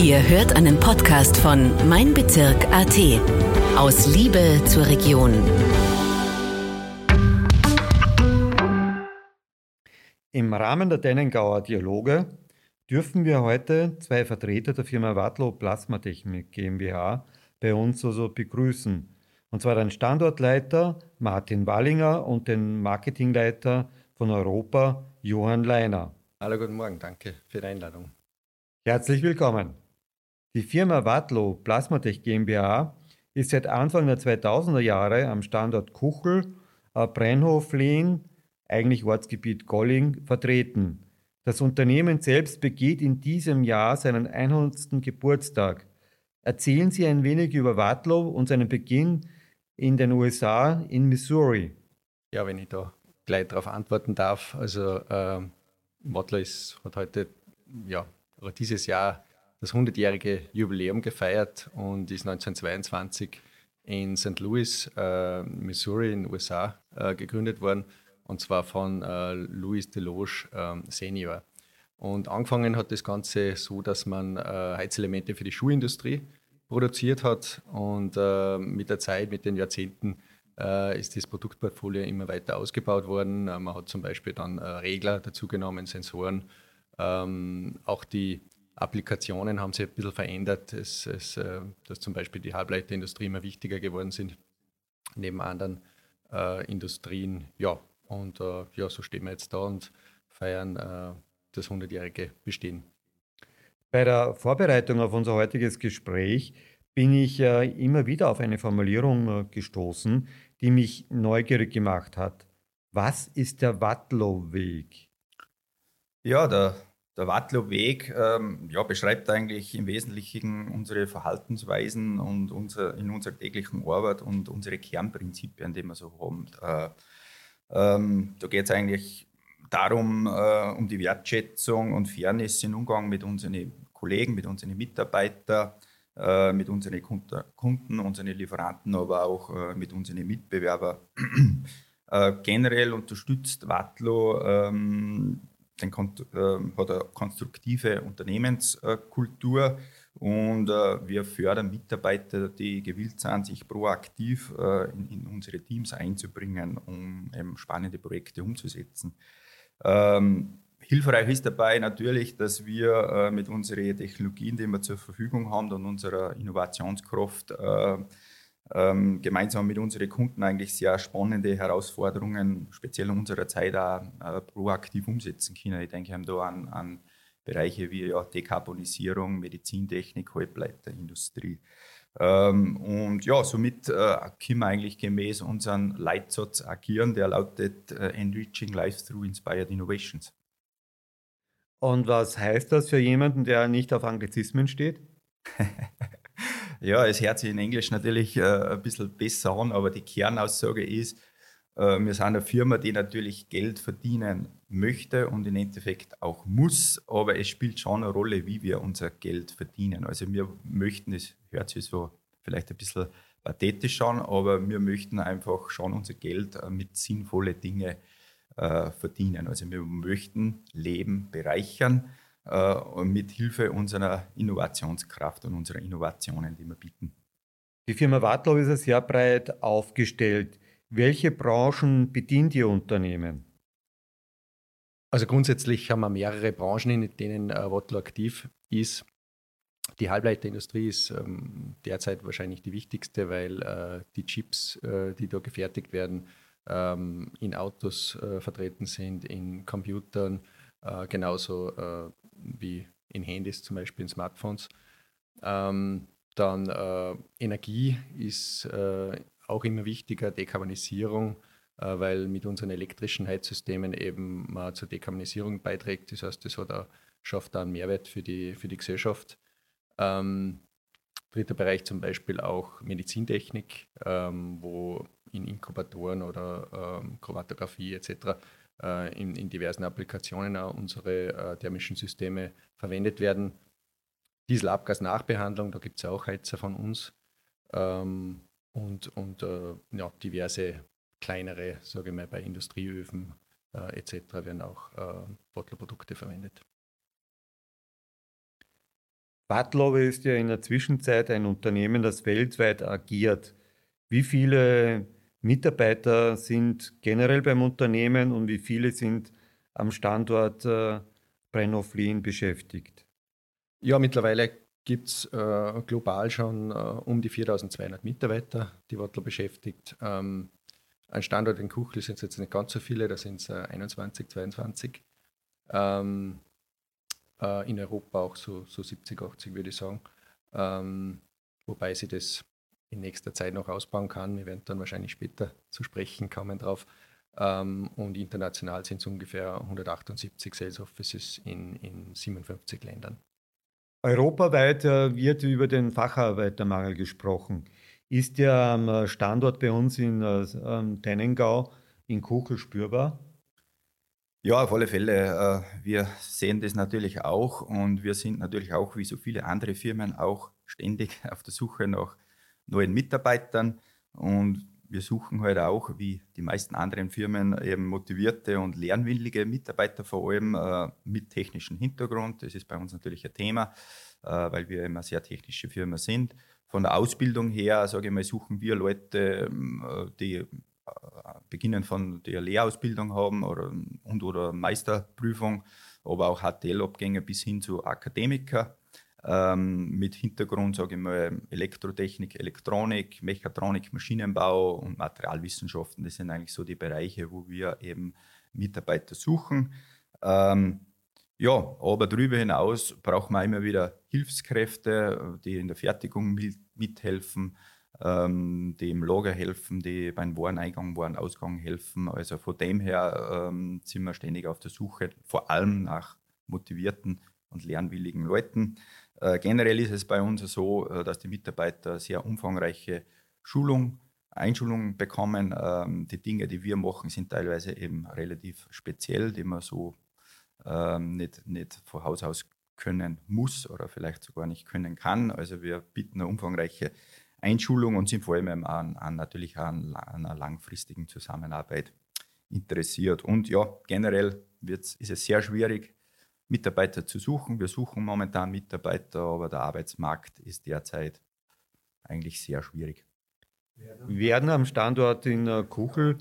Ihr hört einen Podcast von Mein Bezirk AT. Aus Liebe zur Region. Im Rahmen der Dennengauer Dialoge dürfen wir heute zwei Vertreter der Firma Wadlow Plasmatechnik GmbH bei uns also begrüßen. Und zwar den Standortleiter Martin Wallinger und den Marketingleiter von Europa Johann Leiner. Hallo, guten Morgen, danke für die Einladung. Herzlich willkommen. Die Firma Wadlow Plasmatech GmbH ist seit Anfang der 2000er Jahre am Standort Kuchel, Brennhof, Lehn, eigentlich Ortsgebiet Golling, vertreten. Das Unternehmen selbst begeht in diesem Jahr seinen 100. Geburtstag. Erzählen Sie ein wenig über Wadlow und seinen Beginn in den USA in Missouri. Ja, wenn ich da gleich darauf antworten darf. Also äh, Wadlow ist, hat heute, ja, dieses Jahr das 100-jährige Jubiläum gefeiert und ist 1922 in St. Louis, äh, Missouri in den USA äh, gegründet worden und zwar von äh, Louis Deloge ähm, Senior. Und angefangen hat das Ganze so, dass man äh, Heizelemente für die Schuhindustrie produziert hat und äh, mit der Zeit, mit den Jahrzehnten äh, ist das Produktportfolio immer weiter ausgebaut worden. man hat zum Beispiel dann Regler dazugenommen, Sensoren, ähm, auch die Applikationen haben sich ein bisschen verändert, es, es, äh, dass zum Beispiel die Halbleiterindustrie immer wichtiger geworden sind, neben anderen äh, Industrien. Ja, und äh, ja, so stehen wir jetzt da und feiern äh, das 100-jährige Bestehen. Bei der Vorbereitung auf unser heutiges Gespräch bin ich äh, immer wieder auf eine Formulierung äh, gestoßen, die mich neugierig gemacht hat. Was ist der Wadlow-Weg? Ja, der der Wadlow-Weg ähm, ja, beschreibt eigentlich im Wesentlichen unsere Verhaltensweisen und unser, in unserer täglichen Arbeit und unsere Kernprinzipien, die wir so haben. Äh, ähm, da geht es eigentlich darum, äh, um die Wertschätzung und Fairness im Umgang mit unseren Kollegen, mit unseren Mitarbeitern, äh, mit unseren Kunden, unseren Lieferanten, aber auch äh, mit unseren Mitbewerbern. Äh, generell unterstützt Watlo ähm, den, äh, hat eine konstruktive Unternehmenskultur und äh, wir fördern Mitarbeiter, die gewillt sind, sich proaktiv äh, in, in, unsere Teams einzubringen, um spannende Projekte umzusetzen. Ähm, hilfreich ist dabei natürlich, dass wir äh, mit unseren Technologien, die wir zur Verfügung haben und unserer Innovationskraft äh, ähm, gemeinsam mit unseren Kunden eigentlich sehr spannende Herausforderungen, speziell in unserer Zeit auch äh, proaktiv umsetzen können. Ich denke, wir haben da an, an Bereiche wie ja, Dekarbonisierung, Medizintechnik, Halbleiterindustrie. Ähm, und ja, somit äh, können wir eigentlich gemäß unseren Leitsatz agieren, der lautet äh, Enriching Life through Inspired Innovations. Und was heißt das für jemanden, der nicht auf Anglizismen steht? Ja, es hört sich in Englisch natürlich äh, ein bisschen besser an, aber die Kernaussage ist, äh, wir sind eine Firma, die natürlich Geld verdienen möchte und im Endeffekt auch muss, aber es spielt schon eine Rolle, wie wir unser Geld verdienen. Also wir möchten, es hört sich so vielleicht ein bisschen pathetisch an, aber wir möchten einfach schon unser Geld äh, mit sinnvollen Dingen äh, verdienen. Also wir möchten Leben bereichern mit Hilfe unserer Innovationskraft und unserer Innovationen, die wir bieten. Die Firma Wartlau ist ja sehr breit aufgestellt. Welche Branchen bedient Ihr Unternehmen? Also grundsätzlich haben wir mehrere Branchen, in denen äh, Wattlo aktiv ist. Die Halbleiterindustrie ist ähm, derzeit wahrscheinlich die wichtigste, weil äh, die Chips, äh, die da gefertigt werden, ähm, in Autos äh, vertreten sind, in Computern, äh, genauso äh, wie in Handys, zum Beispiel in Smartphones. Ähm, dann äh, Energie ist äh, auch immer wichtiger, Dekarbonisierung, äh, weil mit unseren elektrischen Heizsystemen eben man zur Dekarbonisierung beiträgt. Das heißt, das hat auch, schafft da einen Mehrwert für die, für die Gesellschaft. Ähm, dritter Bereich zum Beispiel auch Medizintechnik, ähm, wo in Inkubatoren oder ähm, Chromatographie etc in, in, diversen Applikationen auch unsere äh, thermischen Systeme verwendet werden. Dieselabgasnachbehandlung, da gibt es auch Heizer von uns ähm, und, und äh, ja, diverse kleinere, sage ich mal, bei Industrieöfen äh, etc. werden auch äh, Bottlerprodukte verwendet. Vatlow ist ja in der Zwischenzeit ein Unternehmen, das weltweit agiert. Wie viele Mitarbeiter sind generell beim Unternehmen und wie viele sind am Standort äh, Brennhof-Lien beschäftigt? Ja, mittlerweile gibt es äh, global schon äh, um die 4200 Mitarbeiter, die Wattler beschäftigt. Ähm, ein Standort in Kuchel sind es jetzt nicht ganz so viele, da sind es 21, 22. Ähm, äh, in Europa auch so, so 70, 80 würde ich sagen. Ähm, wobei sie das in nächster Zeit noch ausbauen kann. Wir werden dann wahrscheinlich später zu sprechen kommen drauf. Ähm, und international sind es ungefähr 178 Sales Offices in, in 57 Ländern. Europaweit äh, wird über den Facharbeitermangel gesprochen. Ist der am Standort bei uns in äh, Tennengau in Kuchel spürbar? Ja, auf alle Fälle. Äh, wir sehen das natürlich auch und wir sind natürlich auch wie so viele andere Firmen auch ständig auf der Suche nach neuen Mitarbeitern und wir suchen halt auch, wie die meisten anderen Firmen, eben motivierte und lernwillige Mitarbeiter, vor allem äh, mit technischem Hintergrund. Das ist bei uns natürlich ein Thema, äh, weil wir immer sehr technische Firma sind. Von der Ausbildung her, sage ich mal, suchen wir Leute, die beginnen von der Lehrausbildung haben oder, und oder Meisterprüfung, aber auch HTL-Abgänge bis hin zu Akademiker ähm, mit Hintergrund, sage ich mal, Elektrotechnik, Elektronik, Mechatronik, Maschinenbau und Materialwissenschaften. Das sind eigentlich so die Bereiche, wo wir eben Mitarbeiter suchen. Ähm, ja, aber darüber hinaus braucht man immer wieder Hilfskräfte, die in der Fertigung mithelfen, ähm, die im Lager helfen, die beim Wareneingang, Warenausgang helfen. Also von dem her ähm, sind wir ständig auf der Suche, vor allem nach motivierten und lernwilligen Leuten. Äh, generell ist es bei uns so, äh, dass die Mitarbeiter sehr umfangreiche Schulung, Einschulung bekommen. Ähm, die Dinge, die wir machen, sind teilweise eben relativ speziell, die man so ähm, nicht, nicht von Haus aus können muss oder vielleicht sogar nicht können kann. Also wir bieten eine umfangreiche Einschulung und sind vor allem an, an natürlich an, an, einer langfristigen Zusammenarbeit interessiert. Und ja, generell ist es sehr schwierig, Mitarbeiter zu suchen. Wir suchen momentan Mitarbeiter, aber der Arbeitsmarkt ist derzeit eigentlich sehr schwierig. Werden am Standort in Kuchel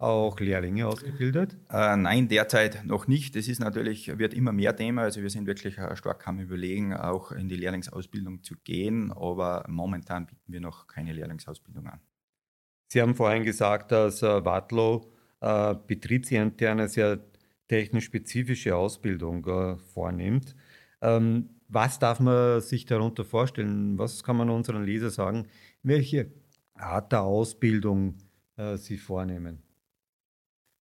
auch Lehrlinge ausgebildet? Äh, nein, derzeit noch nicht. Das ist natürlich, wird immer mehr Thema. Also wir sind wirklich äh, stark am Überlegen, auch in die Lehrlingsausbildung zu gehen, aber momentan bieten wir noch keine Lehrlingsausbildung an. Sie haben vorhin gesagt, dass äh, Watlow äh, betriebsinterne, sehr technisch spezifische Ausbildung äh, vornimmt. Ähm, was darf man sich darunter vorstellen? Was kann man unseren Leser sagen? Welche Art der Ausbildung äh, Sie vornehmen?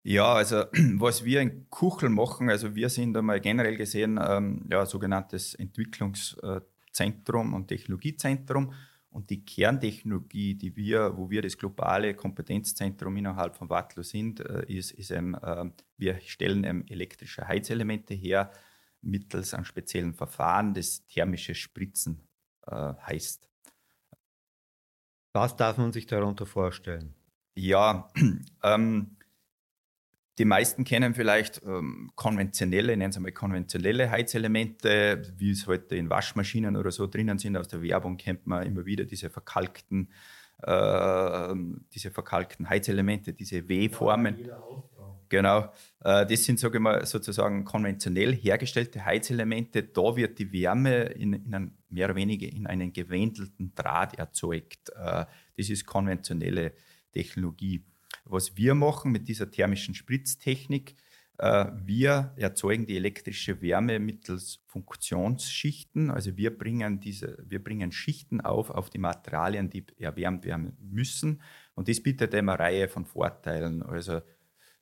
Ja, also was wir in Kuchel machen, also wir sind einmal generell gesehen ähm, ja, sogenanntes Entwicklungszentrum und Technologiezentrum. Und die Kerntechnologie, die wir, wo wir das globale Kompetenzzentrum innerhalb von Wattlo sind, äh, ist, ist ähm, äh, wir stellen elektrische Heizelemente her mittels einem speziellen Verfahren, das thermische Spritzen äh, heißt. Was darf man sich darunter vorstellen? Ja, ähm, die meisten kennen vielleicht ähm, konventionelle, nennen Sie mal konventionelle Heizelemente, wie es heute in Waschmaschinen oder so drinnen sind. Aus der Werbung kennt man immer wieder diese verkalkten, äh, diese verkalkten Heizelemente, diese W-Formen. Genau, äh, das sind sage ich mal, sozusagen konventionell hergestellte Heizelemente. Da wird die Wärme in, in ein, mehr oder weniger in einen gewändelten Draht erzeugt. Äh, das ist konventionelle Technologie. Was wir machen mit dieser thermischen Spritztechnik, äh, wir erzeugen die elektrische Wärme mittels Funktionsschichten. Also wir bringen, diese, wir bringen Schichten auf auf die Materialien, die erwärmt werden müssen. Und das bietet eine Reihe von Vorteilen. Also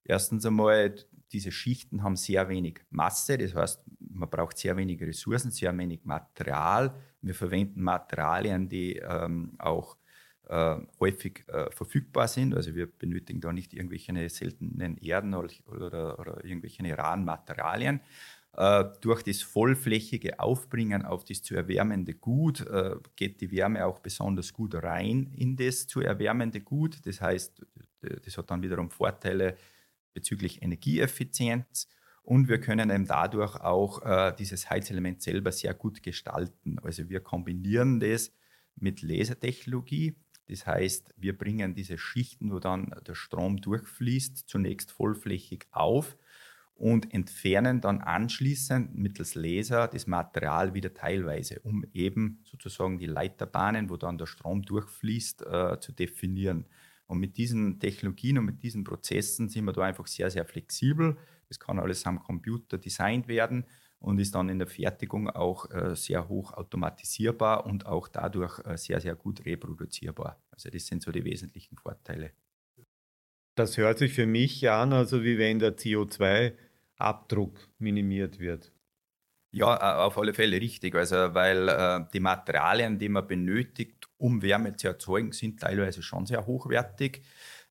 erstens einmal, diese Schichten haben sehr wenig Masse, das heißt, man braucht sehr wenig Ressourcen, sehr wenig Material. Wir verwenden Materialien, die ähm, auch äh, häufig äh, verfügbar sind. Also wir benötigen da nicht irgendwelche seltenen Erden oder, oder, oder irgendwelche raren Materialien. Äh, durch das vollflächige Aufbringen auf das zu erwärmende Gut äh, geht die Wärme auch besonders gut rein in das zu erwärmende Gut. Das heißt, das hat dann wiederum Vorteile bezüglich Energieeffizienz und wir können eben dadurch auch äh, dieses Heizelement selber sehr gut gestalten. Also wir kombinieren das mit Lasertechnologie. Das heißt, wir bringen diese Schichten, wo dann der Strom durchfließt, zunächst vollflächig auf und entfernen dann anschließend mittels Laser das Material wieder teilweise, um eben sozusagen die Leiterbahnen, wo dann der Strom durchfließt, äh, zu definieren. Und mit diesen Technologien und mit diesen Prozessen sind wir da einfach sehr, sehr flexibel. Das kann alles am Computer designt werden und ist dann in der Fertigung auch äh, sehr hoch automatisierbar und auch dadurch äh, sehr, sehr gut reproduzierbar. Also das sind so die wesentlichen Vorteile. Das hört sich für mich an, also wie wenn der CO2-Abdruck minimiert wird. Ja, auf alle Fälle richtig. Also, weil äh, die Materialien, die man benötigt, um Wärme zu erzeugen, sind teilweise schon sehr hochwertig.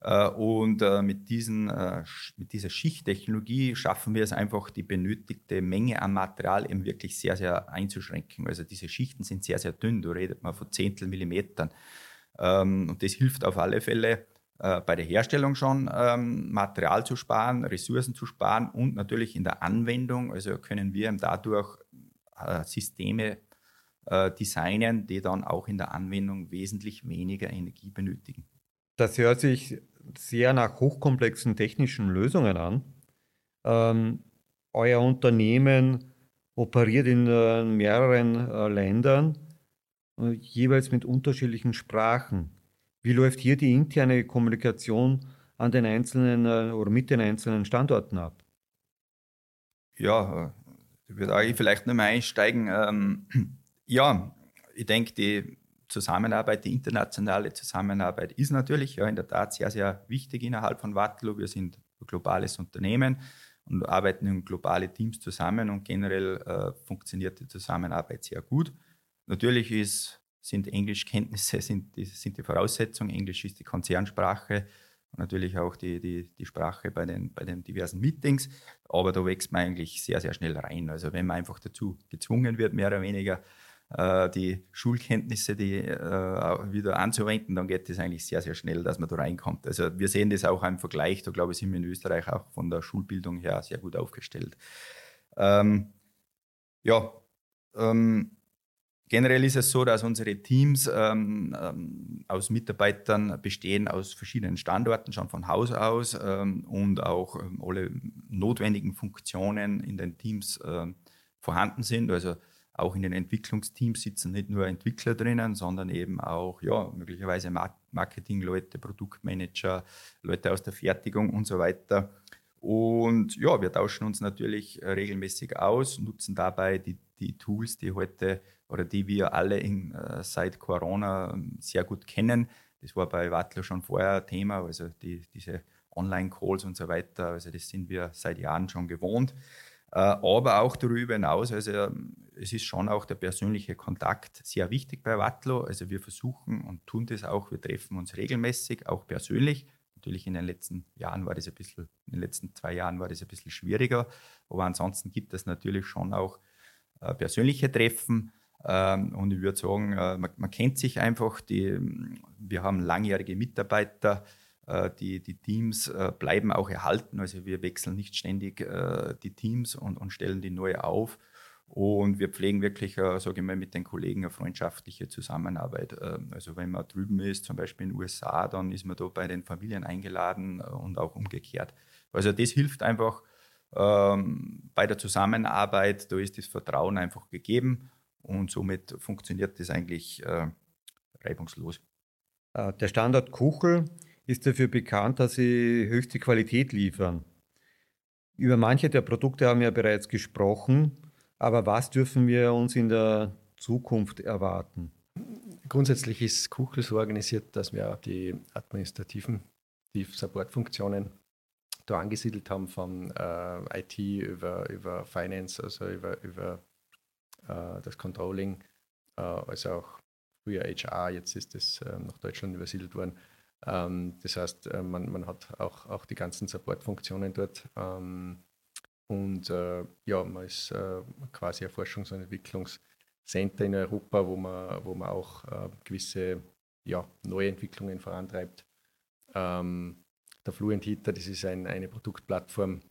Äh, und äh, mit, diesen, äh, mit dieser Schichttechnologie schaffen wir es einfach, die benötigte Menge an Material eben wirklich sehr, sehr einzuschränken. Also diese Schichten sind sehr, sehr dünn. Da redet man von Zehntel Millimetern. Ähm, und das hilft auf alle Fälle bei der Herstellung schon ähm, Material zu sparen, Ressourcen zu sparen und natürlich in der Anwendung. Also können wir dadurch Systeme designen, die dann auch in der Anwendung wesentlich weniger Energie benötigen. Das hört sich sehr nach hochkomplexen technischen Lösungen an. Ähm, euer Unternehmen operiert in äh, mehreren äh, Ländern, äh, jeweils mit unterschiedlichen Sprachen. Wie läuft hier die interne Kommunikation an den einzelnen äh, oder mit den einzelnen Standorten ab? Ja, ich würde vielleicht noch mal einsteigen. Ähm, ja, ich denke, die Zusammenarbeit, die internationale Zusammenarbeit ist natürlich ja in der Tat sehr, sehr wichtig innerhalb von Wattlo. Wir sind ein globales Unternehmen und arbeiten in globale Teams zusammen und generell äh, funktioniert die Zusammenarbeit sehr gut. Natürlich ist, sind Englischkenntnisse sind die, sind die Voraussetzung. Englisch ist die Konzernsprache und natürlich auch die, die, die Sprache bei den, bei den diversen Meetings. Aber da wächst man eigentlich sehr, sehr schnell rein. Also wenn man einfach dazu gezwungen wird, mehr oder weniger, äh, die Schulkenntnisse die, äh, wieder anzuwenden, dann geht das eigentlich sehr, sehr schnell, dass man da reinkommt. Also wir sehen das auch im Vergleich, da glaube ich, sind wir in Österreich auch von der Schulbildung her sehr gut aufgestellt. Ähm, ja, ähm, generell ist es so, dass unsere Teams ähm, ähm aus Mitarbeitern bestehen aus verschiedenen Standorten, schon von Haus aus ähm, und auch ähm, alle notwendigen Funktionen in den Teams vorhanden sind. Also auch in den Entwicklungsteams sitzen nicht nur Entwickler drinnen, sondern eben auch ja, möglicherweise Marketingleute, Produktmanager, Leute aus der Fertigung und so weiter. Und ja, wir tauschen uns natürlich regelmäßig aus, nutzen dabei die, die Tools, die heute oder die wir alle in, äh, seit Corona ähm, sehr gut kennen. Das war bei Wattler schon vorher Thema, also die, diese Online-Calls und so weiter. Also das sind wir seit Jahren schon gewohnt. Äh, aber auch darüber hinaus, also ähm, es ist schon auch der persönliche Kontakt sehr wichtig bei Wattlo. Also wir versuchen und tun das auch, wir treffen uns regelmäßig, auch persönlich. Natürlich in den letzten Jahren war das ein bisschen, in den letzten zwei Jahren war das ein bisschen schwieriger, aber ansonsten gibt es natürlich schon auch äh, persönliche Treffen. Ähm, und ich würde sagen, äh, man, man, kennt sich einfach. Die, wir haben langjährige Mitarbeiter, die, die Teams äh, bleiben auch erhalten. Also wir wechseln nicht ständig äh, die Teams und, und stellen die neu auf. Und wir pflegen wirklich, sage ich mal, mit den Kollegen eine freundschaftliche Zusammenarbeit. Ähm, also wenn man drüben ist, zum Beispiel in den USA, dann ist man da bei den Familien eingeladen und auch umgekehrt. Also das hilft einfach ähm, bei der Zusammenarbeit, da ist das Vertrauen einfach gegeben und somit funktioniert das eigentlich äh, reibungslos. Der Standort Kuchel ist dafür bekannt, dass sie höchste Qualität liefern. Über manche der Produkte haben wir bereits gesprochen, aber was dürfen wir uns in der Zukunft erwarten? Grundsätzlich ist Kuchel so organisiert, dass wir die administrativen die Supportfunktionen da angesiedelt haben, von äh, IT über, über Finance, also über, über äh, das Controlling, äh, also auch früher HR, jetzt ist es äh, nach Deutschland übersiedelt worden. Ähm, das heißt, äh, man, man hat auch, auch die ganzen Supportfunktionen dort. Ähm, und äh, ja, man ist äh, quasi ein Forschungs- und Entwicklungscenter in Europa, wo man, wo man auch gewisse ja, neue Entwicklungen vorantreibt. Ähm, der Fluent Heater, das ist ein, eine Produktplattform,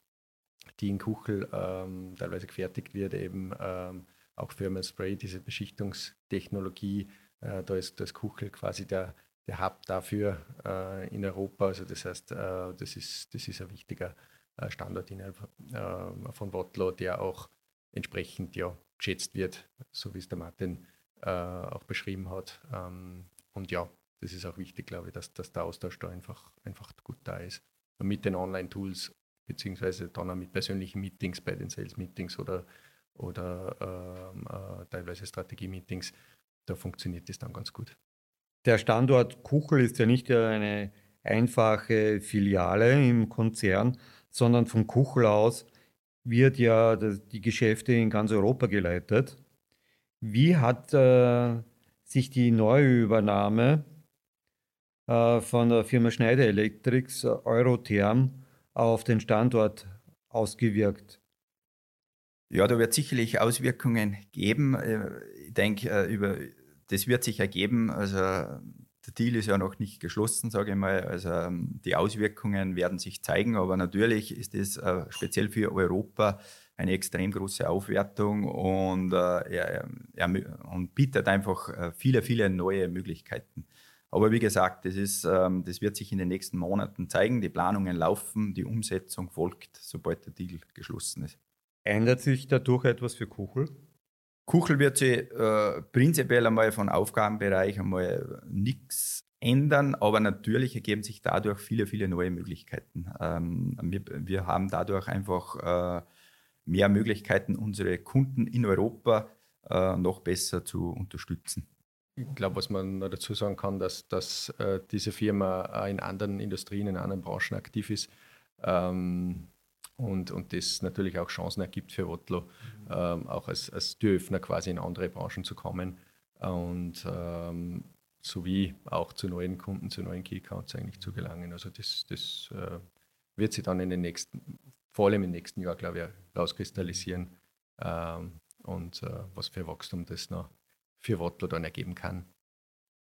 die in Kuchel ähm, teilweise gefertigt wird, eben ähm, auch Thermal Spray, diese Beschichtungstechnologie. Äh, da, ist, da ist Kuchel quasi der, der Hub dafür äh, in Europa. Also das heißt, äh, das, ist, das ist ein wichtiger äh, Standort in, äh, von Wottlo, der auch entsprechend ja, geschätzt wird, so wie es der Martin äh, auch beschrieben hat. Ähm, und ja, das ist auch wichtig, glaube ich, dass, dass der Austausch da einfach, einfach gut da ist. Und mit den Online-Tools, beziehungsweise dann auch mit persönlichen Meetings bei den Sales-Meetings oder, oder ähm, äh, teilweise Strategie-Meetings, da funktioniert das dann ganz gut. Der Standort Kuchel ist ja nicht eine einfache Filiale im Konzern, sondern von Kuchel aus wird ja die Geschäfte in ganz Europa geleitet. Wie hat äh, sich die neue Übernahme äh, von der Firma Schneider Electrics äh, Eurotherm auf den Standort ausgewirkt? Ja, da wird sicherlich Auswirkungen geben. Äh, ich denke, über, das wird sich ergeben. Also der Deal ist ja noch nicht geschlossen, sage ich mal. Also die Auswirkungen werden sich zeigen, aber natürlich ist es speziell für Europa eine extrem große Aufwertung und, äh, und bietet einfach äh, viele, viele neue Möglichkeiten. Aber wie gesagt, das, ist, ähm, das wird sich in den nächsten Monaten zeigen. Die Planungen laufen, die Umsetzung folgt, sobald der Deal geschlossen ist. Ändert sich dadurch etwas für Kuchel? Kuchel wird sich äh, prinzipiell einmal von Aufgabenbereich einmal nichts ändern, aber natürlich ergeben sich dadurch viele, viele neue Möglichkeiten. Ähm, wir, wir, haben dadurch einfach äh, mehr Möglichkeiten, unsere Kunden in Europa äh, noch besser zu unterstützen. Ich glaube, was man dazu sagen kann, dass, dass äh, diese Firma in anderen Industrien, in anderen Branchen aktiv ist ähm, und, und das natürlich auch Chancen ergibt für Wotlo, auch als, als Türöffner quasi in andere Branchen zu kommen und ähm, sowie auch zu neuen Kunden, zu neuen Key-Accounts eigentlich zu gelangen. Also das, das äh, wird sich dann in den nächsten vor allem im nächsten Jahr, glaube ich, rauskristallisieren ähm, und äh, was für Wachstum das noch für Wattler dann ergeben kann.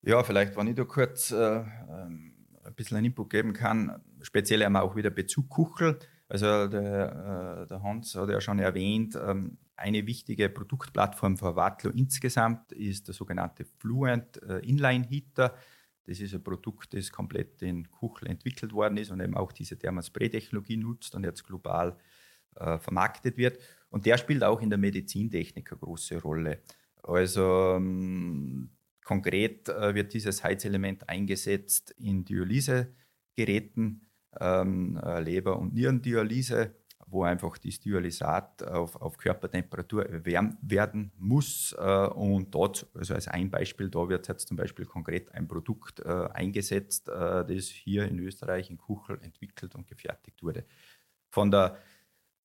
Ja, vielleicht, wenn ich da kurz äh, ähm, ein bisschen einen Input geben kann, speziell einmal auch wieder Bezug Kuchel. Also der, äh, der, Hans hat ja schon erwähnt, ähm, eine wichtige Produktplattform für Wattlo insgesamt ist der sogenannte Fluent äh, Inline Heater. Das ist ein Produkt, das komplett in Kuchel entwickelt worden ist und eben auch diese Thermospray-Technologie nutzt und jetzt global äh, vermarktet wird. Und der spielt auch in der Medizintechnik eine große Rolle. Also ähm, konkret äh, wird dieses Heizelement eingesetzt in Dialysegeräten, ähm, äh, Leber- und Nierendialyse wo einfach das Dialysat auf, auf Körpertemperatur erwärmt werden muss. Äh, und dort, also als ein Beispiel, da wird jetzt zum Beispiel konkret ein Produkt äh, eingesetzt, äh, das hier in Österreich in Kuchel entwickelt und gefertigt wurde. Von der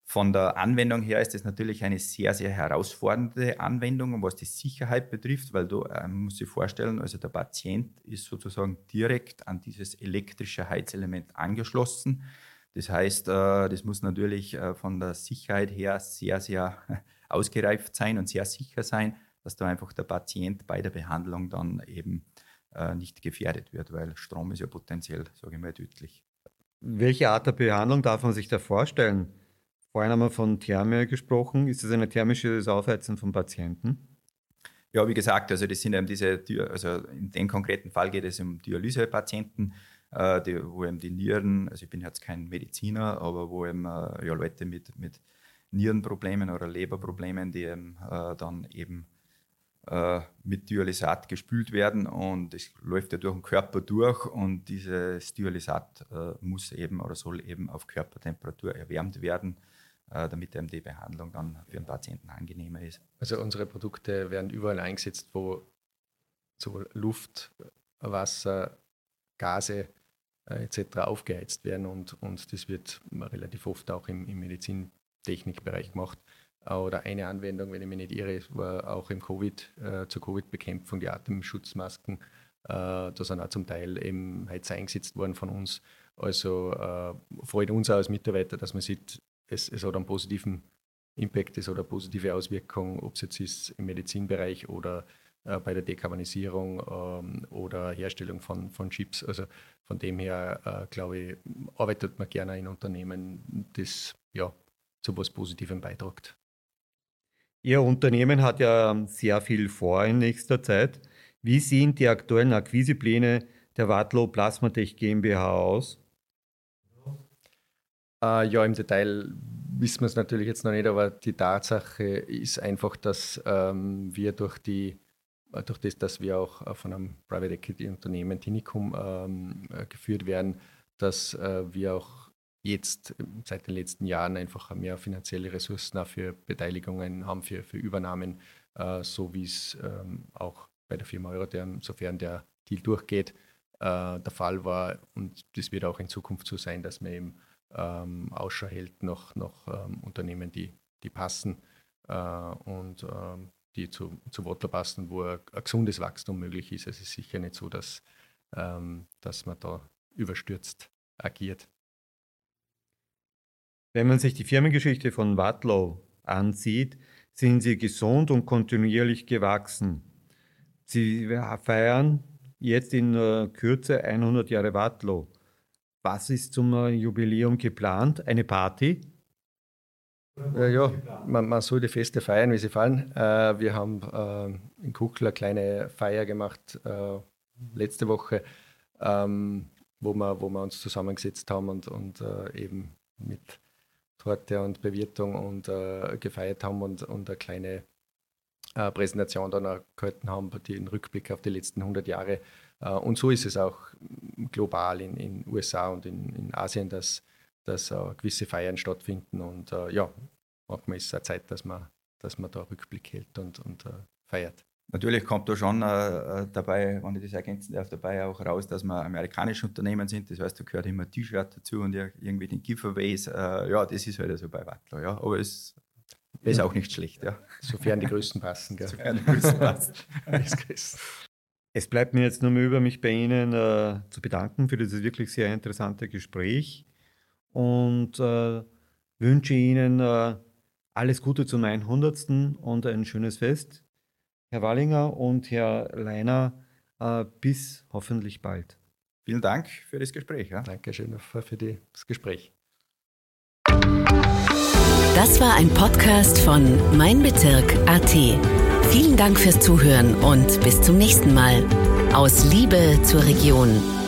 von der Anwendung her ist es natürlich eine sehr, sehr herausfordernde Anwendung, was die Sicherheit betrifft, weil du äh, muss sich vorstellen, also der Patient ist sozusagen direkt an dieses elektrische Heizelement angeschlossen. Das heißt, äh, das muss natürlich äh, von der Sicherheit her sehr, sehr ausgereift sein und sehr sicher sein, dass da einfach der Patient bei der Behandlung dann eben äh, nicht gefährdet wird, weil Strom ist ja potenziell, sage ich mal, tödlich. Welche Art der Behandlung darf man sich da vorstellen? Vorhin haben wir von Thermie gesprochen. Ist das eine thermische Aufheizen von Patienten? Ja, wie gesagt, also das sind eben diese, also in dem konkreten Fall geht es um Dialysepatienten, die, wo eben die Nieren, also ich bin jetzt kein Mediziner, aber wo eben äh, ja, Leute mit, mit Nierenproblemen oder Leberproblemen, die eben, äh, dann eben äh, mit Dialysat gespült werden und es läuft ja durch den Körper durch und dieses Dialysat äh, muss eben oder soll eben auf Körpertemperatur erwärmt werden, äh, damit eben die Behandlung dann für den Patienten angenehmer ist. Also unsere Produkte werden überall eingesetzt, wo so Luft, Wasser, Gase äh, etc. aufgeheizt werden und, und das wird relativ oft auch im, im Medizintechnikbereich gemacht. Oder eine Anwendung, wenn ich mich nicht irre, war auch im Covid, äh, zur Covid-Bekämpfung die Atemschutzmasken. Äh, da sind auch zum Teil eben Heizer eingesetzt worden von uns. Also äh, freut uns auch als Mitarbeiter, dass man sieht, es, es hat einen positiven Impact, hat eine positive Auswirkung, ob es jetzt ist im Medizinbereich oder äh, bei der Dekarbonisierung ähm, oder Herstellung von, von Chips. Also von dem her, äh, glaube ich, arbeitet man gerne in Unternehmen, das ja, zu was Positivem beiträgt. Ihr Unternehmen hat ja sehr viel vor in nächster Zeit. Wie sehen die aktuellen Akquisepläne der Watlow Plasmatech GmbH aus? Äh, ja, im Detail wissen wir es natürlich jetzt noch nicht, aber die Tatsache ist einfach, dass ähm, wir durch, die, durch das, dass wir auch äh, von einem Private Equity Unternehmen Tinicum ähm, äh, geführt werden, dass äh, wir auch jetzt seit den letzten Jahren einfach mehr finanzielle Ressourcen auch für Beteiligungen haben, für, für Übernahmen, äh, so wie es ähm, auch bei der Firma Eurotherm, sofern der Deal durchgeht, äh, der Fall war. Und das wird auch in Zukunft so sein, dass man eben ähm, Ausschau hält nach, nach ähm, Unternehmen, die, die passen äh, und ähm, die zu, zu Water passen, wo ein, gesundes Wachstum möglich ist. Es ist sicher nicht so, dass, ähm, dass man da überstürzt agiert. Wenn man sich die Firmengeschichte von Watlow ansieht, sind sie gesund und kontinuierlich gewachsen. Sie feiern jetzt in äh, Kürze 100 Jahre Watlow. Was ist zum äh, Jubiläum geplant? Eine Party? Äh, ja, man, man, soll die Feste feiern, wie sie fallen. Äh, wir haben äh, in Kuchel eine kleine Feier gemacht äh, letzte Woche, ähm, wo, wir, wo wir uns zusammengesetzt haben und, und eben mit Torte und Bewirtung und äh, gefeiert haben und, und eine kleine äh, Präsentation dann gehalten haben, den Rückblick auf die letzten 100 Jahre. Äh, und so ist es auch global in den USA und in, in Asien, dass, dass äh, gewisse Feiern stattfinden. Und äh, ja, manchmal ist es auch Zeit, dass man, dass man da Rückblick hält und, und äh, feiert. Natürlich kommt da schon äh, dabei, wenn ich das ergänzen darf, dabei auch raus, dass wir amerikanische Unternehmen sind. Das heißt, da gehört immer ein T-Shirt dazu und irgendwie den Giveaways. Äh, ja, das ist halt so bei Wattler. Ja. Aber es ist auch nicht schlecht. Ja. Sofern die Größen passen. Gell? Sofern die Größen passen. es bleibt mir jetzt nur mehr über, mich bei Ihnen äh, zu bedanken für dieses wirklich sehr interessante Gespräch und äh, wünsche Ihnen äh, alles Gute zum 100. und ein schönes Fest. Herr Wallinger und Herr Leiner, äh, bis hoffentlich bald. Vielen Dank für das Gespräch. Ja. Dankeschön für das Gespräch. Das war ein Podcast von Mein Bezirk AT. Vielen Dank fürs Zuhören und bis zum nächsten Mal. Aus Liebe zur Region.